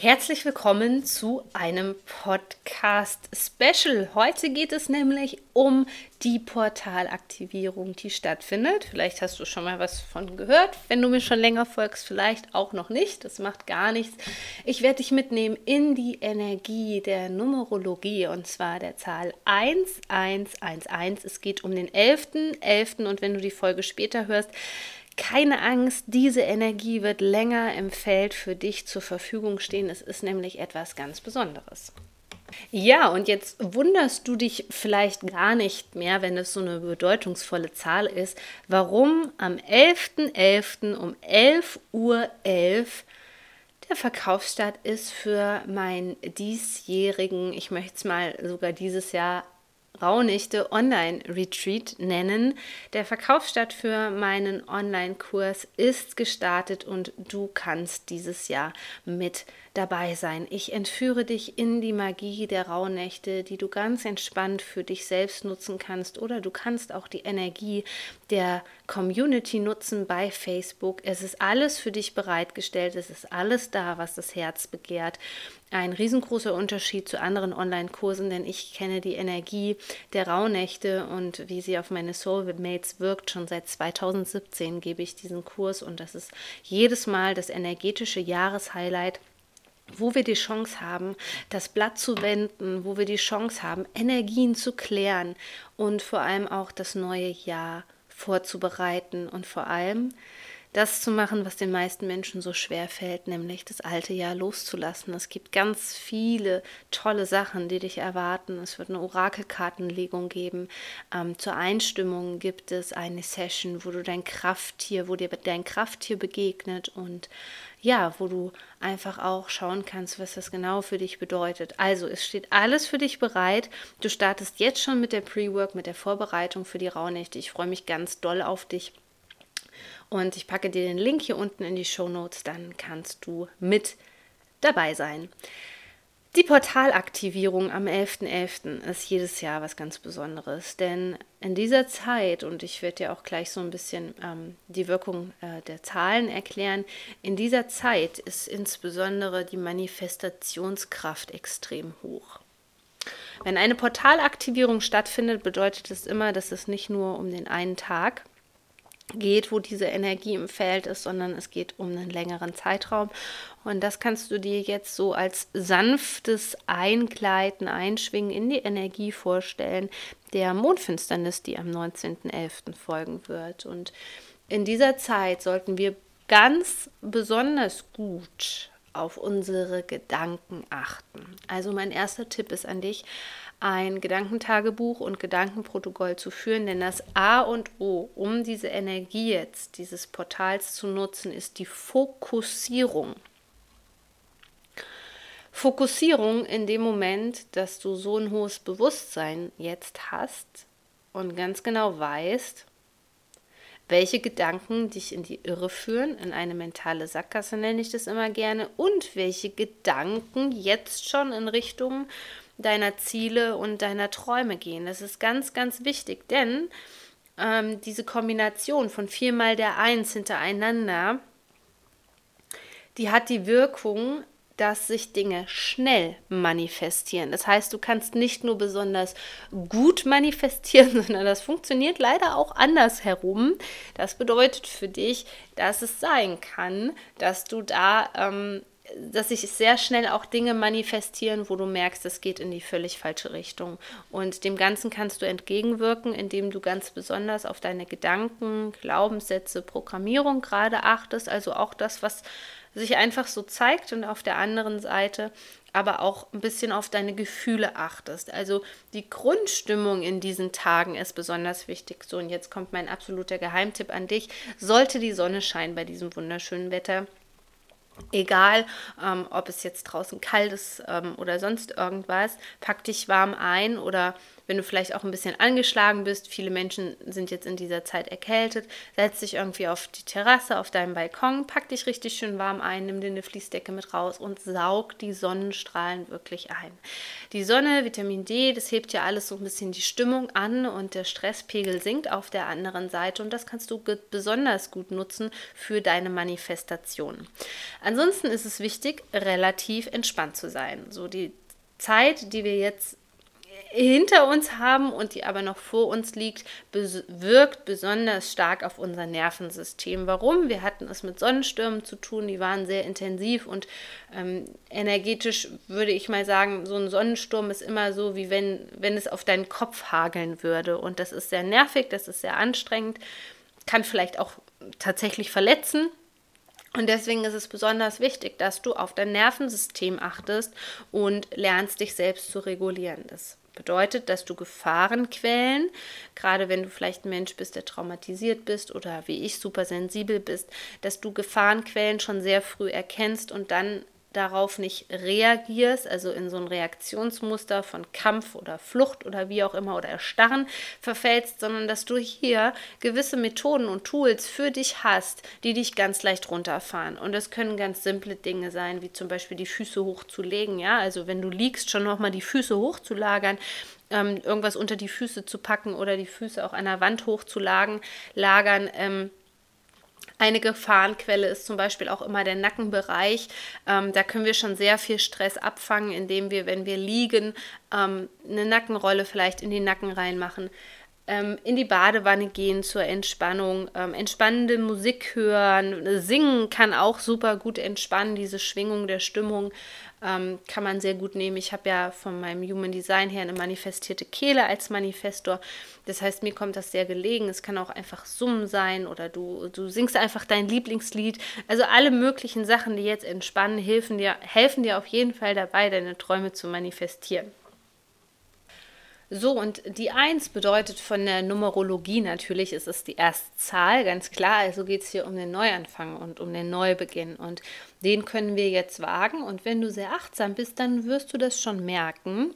Herzlich willkommen zu einem Podcast-Special. Heute geht es nämlich um die Portalaktivierung, die stattfindet. Vielleicht hast du schon mal was von gehört. Wenn du mir schon länger folgst, vielleicht auch noch nicht. Das macht gar nichts. Ich werde dich mitnehmen in die Energie der Numerologie und zwar der Zahl 1111. Es geht um den 11.11. .11. und wenn du die Folge später hörst, keine Angst, diese Energie wird länger im Feld für dich zur Verfügung stehen. Es ist nämlich etwas ganz Besonderes. Ja, und jetzt wunderst du dich vielleicht gar nicht mehr, wenn es so eine bedeutungsvolle Zahl ist, warum am 11.11. .11. um 11.11 Uhr .11 der Verkaufsstart ist für meinen diesjährigen, ich möchte es mal sogar dieses Jahr Rauhnächte Online-Retreat nennen. Der Verkaufsstart für meinen Online-Kurs ist gestartet und du kannst dieses Jahr mit dabei sein. Ich entführe dich in die Magie der Rauhnächte, die du ganz entspannt für dich selbst nutzen kannst oder du kannst auch die Energie der Community nutzen bei Facebook. Es ist alles für dich bereitgestellt, es ist alles da, was das Herz begehrt. Ein riesengroßer Unterschied zu anderen Online-Kursen, denn ich kenne die Energie der Rauhnächte und wie sie auf meine Soulmates wirkt. Schon seit 2017 gebe ich diesen Kurs und das ist jedes Mal das energetische Jahreshighlight wo wir die Chance haben, das Blatt zu wenden, wo wir die Chance haben, Energien zu klären und vor allem auch das neue Jahr vorzubereiten und vor allem das zu machen, was den meisten Menschen so schwer fällt, nämlich das alte Jahr loszulassen. Es gibt ganz viele tolle Sachen, die dich erwarten. Es wird eine Orakelkartenlegung geben. Ähm, zur Einstimmung gibt es eine Session, wo du dein Krafttier, wo dir dein Krafttier begegnet und ja, wo du einfach auch schauen kannst, was das genau für dich bedeutet. Also, es steht alles für dich bereit. Du startest jetzt schon mit der Pre-Work, mit der Vorbereitung für die Rauhnächte. Ich freue mich ganz doll auf dich. Und ich packe dir den Link hier unten in die Show Notes, dann kannst du mit dabei sein. Die Portalaktivierung am 11.11. .11. ist jedes Jahr was ganz Besonderes, denn in dieser Zeit, und ich werde dir auch gleich so ein bisschen ähm, die Wirkung äh, der Zahlen erklären, in dieser Zeit ist insbesondere die Manifestationskraft extrem hoch. Wenn eine Portalaktivierung stattfindet, bedeutet es immer, dass es nicht nur um den einen Tag geht, wo diese Energie im Feld ist, sondern es geht um einen längeren Zeitraum. Und das kannst du dir jetzt so als sanftes Eingleiten, Einschwingen in die Energie vorstellen, der Mondfinsternis, die am 19.11. folgen wird. Und in dieser Zeit sollten wir ganz besonders gut auf unsere Gedanken achten. Also mein erster Tipp ist an dich, ein Gedankentagebuch und Gedankenprotokoll zu führen, denn das A und O, um diese Energie jetzt dieses Portals zu nutzen, ist die Fokussierung. Fokussierung in dem Moment, dass du so ein hohes Bewusstsein jetzt hast und ganz genau weißt, welche Gedanken dich in die Irre führen, in eine mentale Sackgasse nenne ich das immer gerne, und welche Gedanken jetzt schon in Richtung deiner Ziele und deiner Träume gehen. Das ist ganz, ganz wichtig, denn ähm, diese Kombination von viermal der Eins hintereinander, die hat die Wirkung, dass sich Dinge schnell manifestieren. Das heißt, du kannst nicht nur besonders gut manifestieren, sondern das funktioniert leider auch andersherum. Das bedeutet für dich, dass es sein kann, dass du da ähm, dass sich sehr schnell auch Dinge manifestieren, wo du merkst, es geht in die völlig falsche Richtung. Und dem Ganzen kannst du entgegenwirken, indem du ganz besonders auf deine Gedanken, Glaubenssätze, Programmierung gerade achtest, also auch das, was sich einfach so zeigt und auf der anderen Seite aber auch ein bisschen auf deine Gefühle achtest. Also die Grundstimmung in diesen Tagen ist besonders wichtig. So, und jetzt kommt mein absoluter Geheimtipp an dich. Sollte die Sonne scheinen bei diesem wunderschönen Wetter, Egal, ähm, ob es jetzt draußen kalt ist ähm, oder sonst irgendwas, pack dich warm ein oder wenn du vielleicht auch ein bisschen angeschlagen bist, viele Menschen sind jetzt in dieser Zeit erkältet, setz dich irgendwie auf die Terrasse, auf deinem Balkon, pack dich richtig schön warm ein, nimm dir eine Fließdecke mit raus und saug die Sonnenstrahlen wirklich ein. Die Sonne, Vitamin D, das hebt ja alles so ein bisschen die Stimmung an und der Stresspegel sinkt auf der anderen Seite und das kannst du besonders gut nutzen für deine Manifestation. Ansonsten ist es wichtig, relativ entspannt zu sein. So die Zeit, die wir jetzt hinter uns haben und die aber noch vor uns liegt, wirkt besonders stark auf unser Nervensystem. Warum? Wir hatten es mit Sonnenstürmen zu tun, die waren sehr intensiv und ähm, energetisch würde ich mal sagen, so ein Sonnensturm ist immer so, wie wenn, wenn es auf deinen Kopf hageln würde. Und das ist sehr nervig, das ist sehr anstrengend, kann vielleicht auch tatsächlich verletzen. Und deswegen ist es besonders wichtig, dass du auf dein Nervensystem achtest und lernst, dich selbst zu regulieren. Das bedeutet, dass du Gefahrenquellen, gerade wenn du vielleicht ein Mensch bist, der traumatisiert bist oder wie ich super sensibel bist, dass du Gefahrenquellen schon sehr früh erkennst und dann darauf nicht reagierst, also in so ein Reaktionsmuster von Kampf oder Flucht oder wie auch immer oder Erstarren verfällst, sondern dass du hier gewisse Methoden und Tools für dich hast, die dich ganz leicht runterfahren. Und das können ganz simple Dinge sein, wie zum Beispiel die Füße hochzulegen, ja, also wenn du liegst, schon nochmal die Füße hochzulagern, ähm, irgendwas unter die Füße zu packen oder die Füße auch an der Wand hochzulagern, lagern, ähm, eine Gefahrenquelle ist zum Beispiel auch immer der Nackenbereich. Ähm, da können wir schon sehr viel Stress abfangen, indem wir, wenn wir liegen, ähm, eine Nackenrolle vielleicht in den Nacken reinmachen. Ähm, in die Badewanne gehen zur Entspannung, ähm, entspannende Musik hören, singen kann auch super gut entspannen, diese Schwingung der Stimmung ähm, kann man sehr gut nehmen. Ich habe ja von meinem Human Design her eine manifestierte Kehle als Manifestor. Das heißt, mir kommt das sehr gelegen. Es kann auch einfach Summen sein oder du, du singst einfach dein Lieblingslied. Also alle möglichen Sachen, die jetzt entspannen, helfen dir, helfen dir auf jeden Fall dabei, deine Träume zu manifestieren. So, und die 1 bedeutet von der Numerologie natürlich, ist es die erste Zahl, ganz klar. Also geht es hier um den Neuanfang und um den Neubeginn. Und den können wir jetzt wagen. Und wenn du sehr achtsam bist, dann wirst du das schon merken.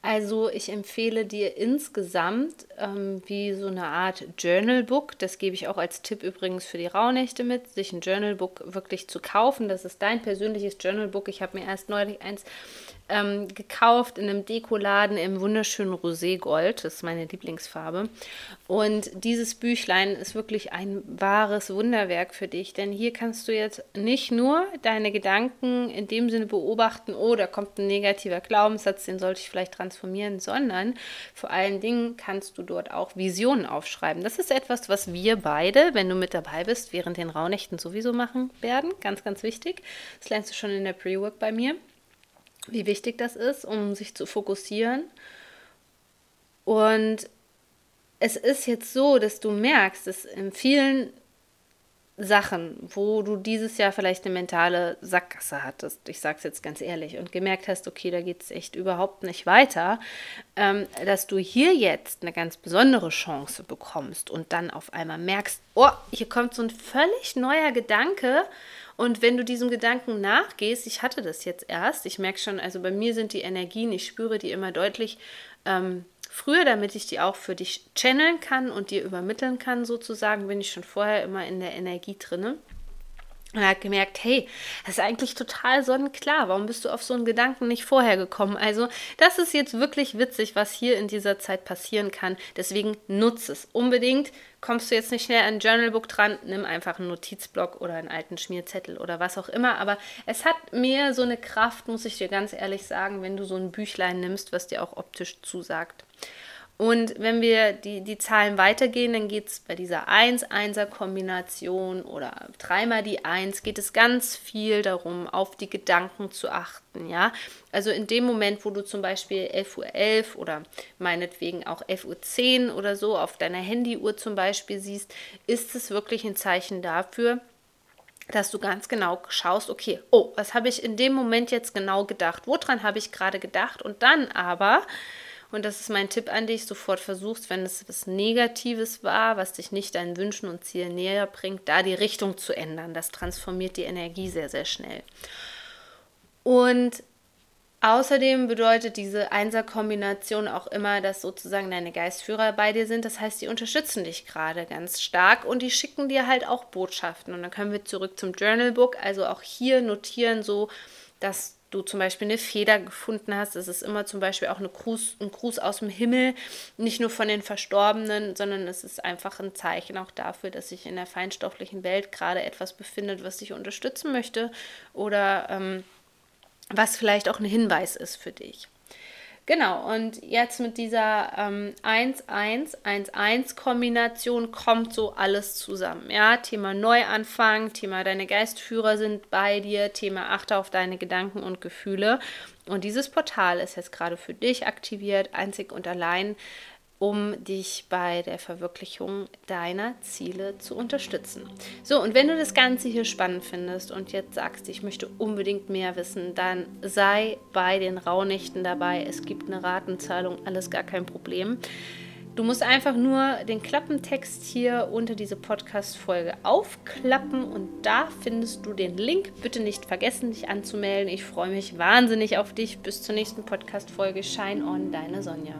Also ich empfehle dir insgesamt ähm, wie so eine Art Journalbook, das gebe ich auch als Tipp übrigens für die Rauhnächte mit, sich ein Journalbook wirklich zu kaufen. Das ist dein persönliches Journalbook. Ich habe mir erst neulich eins ähm, gekauft in einem Dekoladen im wunderschönen Roségold. Das ist meine Lieblingsfarbe. Und dieses Büchlein ist wirklich ein wahres Wunderwerk für dich, denn hier kannst du jetzt nicht nur deine Gedanken in dem Sinne beobachten, oh, da kommt ein negativer Glaubenssatz, den sollte ich vielleicht transformieren, sondern vor allen Dingen kannst du dort auch Visionen aufschreiben. Das ist etwas, was wir beide, wenn du mit dabei bist, während den Rauhnächten sowieso machen werden. Ganz, ganz wichtig. Das lernst du schon in der Pre-Work bei mir wie wichtig das ist, um sich zu fokussieren. Und es ist jetzt so, dass du merkst, dass in vielen Sachen, wo du dieses Jahr vielleicht eine mentale Sackgasse hattest, ich sage es jetzt ganz ehrlich, und gemerkt hast, okay, da geht es echt überhaupt nicht weiter, ähm, dass du hier jetzt eine ganz besondere Chance bekommst und dann auf einmal merkst, oh, hier kommt so ein völlig neuer Gedanke und wenn du diesem Gedanken nachgehst, ich hatte das jetzt erst, ich merke schon, also bei mir sind die Energien, ich spüre die immer deutlich ähm, früher, damit ich die auch für dich channeln kann und dir übermitteln kann, sozusagen, bin ich schon vorher immer in der Energie drinne. Und er hat gemerkt, hey, das ist eigentlich total sonnenklar. Warum bist du auf so einen Gedanken nicht vorher gekommen? Also, das ist jetzt wirklich witzig, was hier in dieser Zeit passieren kann. Deswegen nutze es unbedingt. Kommst du jetzt nicht schnell an ein Journalbook dran, nimm einfach einen Notizblock oder einen alten Schmierzettel oder was auch immer. Aber es hat mehr so eine Kraft, muss ich dir ganz ehrlich sagen, wenn du so ein Büchlein nimmst, was dir auch optisch zusagt. Und wenn wir die, die Zahlen weitergehen, dann geht es bei dieser 1-1er-Kombination oder dreimal die 1, geht es ganz viel darum, auf die Gedanken zu achten. Ja? Also in dem Moment, wo du zum Beispiel 11.11 Uhr 11 oder meinetwegen auch 11.10 Uhr oder so auf deiner Handyuhr zum Beispiel siehst, ist es wirklich ein Zeichen dafür, dass du ganz genau schaust, okay, oh, was habe ich in dem Moment jetzt genau gedacht? Woran habe ich gerade gedacht? Und dann aber Und das ist mein Tipp an dich, sofort versuchst, wenn es was Negatives war, was dich nicht deinen Wünschen und Zielen näher bringt, da die Richtung zu ändern. Das transformiert die Energie sehr, sehr schnell. Und Außerdem bedeutet diese Einser-Kombination auch immer, dass sozusagen deine Geistführer bei dir sind. Das heißt, die unterstützen dich gerade ganz stark und die schicken dir halt auch Botschaften. Und dann können wir zurück zum Journalbook. Also auch hier notieren so, dass du zum Beispiel eine Feder gefunden hast. Es ist immer zum Beispiel auch eine Gruß, ein Gruß aus dem Himmel, nicht nur von den Verstorbenen, sondern es ist einfach ein Zeichen auch dafür, dass sich in der feinstofflichen Welt gerade etwas befindet, was dich unterstützen möchte oder ähm, was vielleicht auch ein Hinweis ist für dich. Genau, und jetzt mit dieser ähm, 1-1-1-1-Kombination kommt so alles zusammen. Ja, Thema Neuanfang, Thema deine Geistführer sind bei dir, Thema achte auf deine Gedanken und Gefühle. Und dieses Portal ist jetzt gerade für dich aktiviert, einzig und allein um dich bei der Verwirklichung deiner Ziele zu unterstützen. So, und wenn du das Ganze hier spannend findest und jetzt sagst, ich möchte unbedingt mehr wissen, dann sei bei den Rauhnächten dabei. Es gibt eine Ratenzahlung, alles gar kein Problem. Du musst einfach nur den Klappentext hier unter diese Podcast-Folge aufklappen und da findest du den Link. Bitte nicht vergessen, dich anzumelden. Ich freue mich wahnsinnig auf dich. Bis zur nächsten Podcast-Folge. Shine on, deine Sonja.